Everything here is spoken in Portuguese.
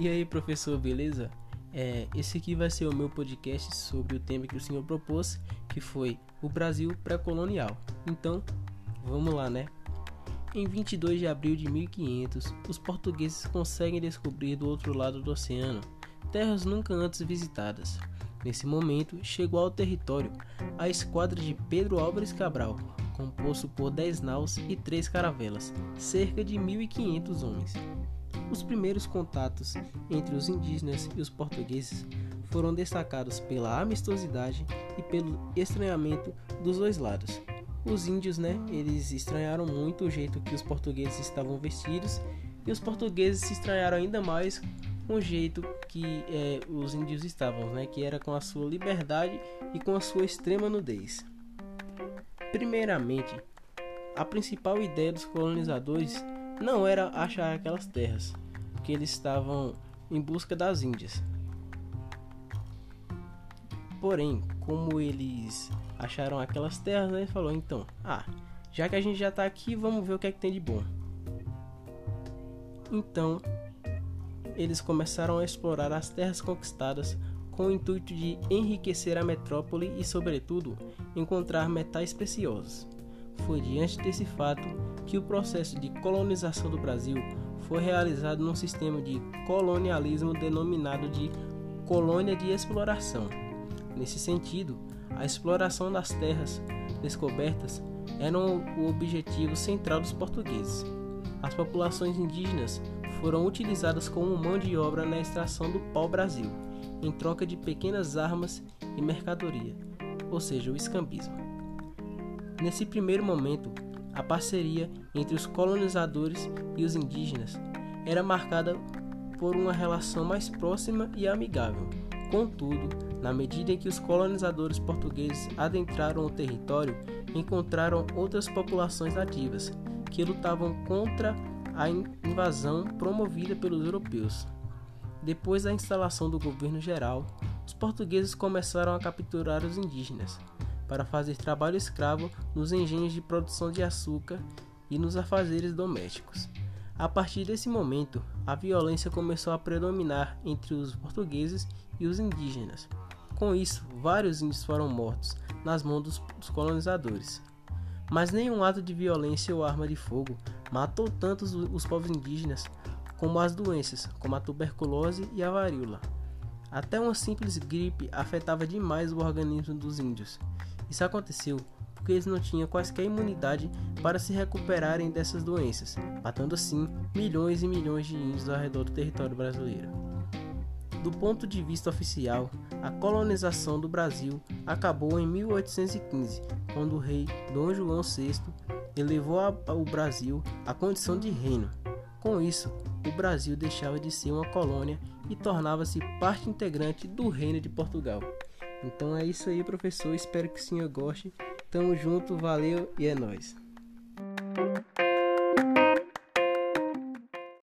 E aí, professor, beleza? É, esse aqui vai ser o meu podcast sobre o tema que o senhor propôs, que foi o Brasil pré-colonial. Então, vamos lá, né? Em 22 de abril de 1500, os portugueses conseguem descobrir do outro lado do oceano terras nunca antes visitadas. Nesse momento, chegou ao território a esquadra de Pedro Álvares Cabral, composto por 10 naus e 3 caravelas, cerca de 1.500 homens. Os primeiros contatos entre os indígenas e os portugueses foram destacados pela amistosidade e pelo estranhamento dos dois lados. Os índios, né, eles estranharam muito o jeito que os portugueses estavam vestidos e os portugueses se estranharam ainda mais com o jeito que é, os índios estavam, né, que era com a sua liberdade e com a sua extrema nudez. Primeiramente, a principal ideia dos colonizadores não era achar aquelas terras, porque eles estavam em busca das Índias. Porém, como eles acharam aquelas terras, né, ele falou: então, ah, já que a gente já está aqui, vamos ver o que é que tem de bom. Então, eles começaram a explorar as terras conquistadas com o intuito de enriquecer a metrópole e, sobretudo, encontrar metais preciosos. Foi diante desse fato que o processo de colonização do Brasil foi realizado num sistema de colonialismo denominado de colônia de exploração. Nesse sentido, a exploração das terras descobertas era o objetivo central dos portugueses. As populações indígenas foram utilizadas como mão de obra na extração do pau-brasil, em troca de pequenas armas e mercadoria, ou seja, o escambismo. Nesse primeiro momento, a parceria entre os colonizadores e os indígenas era marcada por uma relação mais próxima e amigável. Contudo, na medida em que os colonizadores portugueses adentraram o território, encontraram outras populações nativas que lutavam contra a invasão promovida pelos europeus. Depois da instalação do governo geral, os portugueses começaram a capturar os indígenas, para fazer trabalho escravo nos engenhos de produção de açúcar e nos afazeres domésticos. A partir desse momento, a violência começou a predominar entre os portugueses e os indígenas. Com isso, vários índios foram mortos nas mãos dos colonizadores. Mas nenhum ato de violência ou arma de fogo matou tanto os, os povos indígenas como as doenças, como a tuberculose e a varíola. Até uma simples gripe afetava demais o organismo dos índios. Isso aconteceu porque eles não tinham quaisquer imunidade para se recuperarem dessas doenças, matando assim milhões e milhões de índios ao redor do território brasileiro. Do ponto de vista oficial, a colonização do Brasil acabou em 1815, quando o rei Dom João VI elevou ao Brasil a condição de reino. Com isso, o Brasil deixava de ser uma colônia e tornava-se parte integrante do Reino de Portugal. Então é isso aí, professor. Espero que o senhor goste. Tamo junto, valeu e é nóis.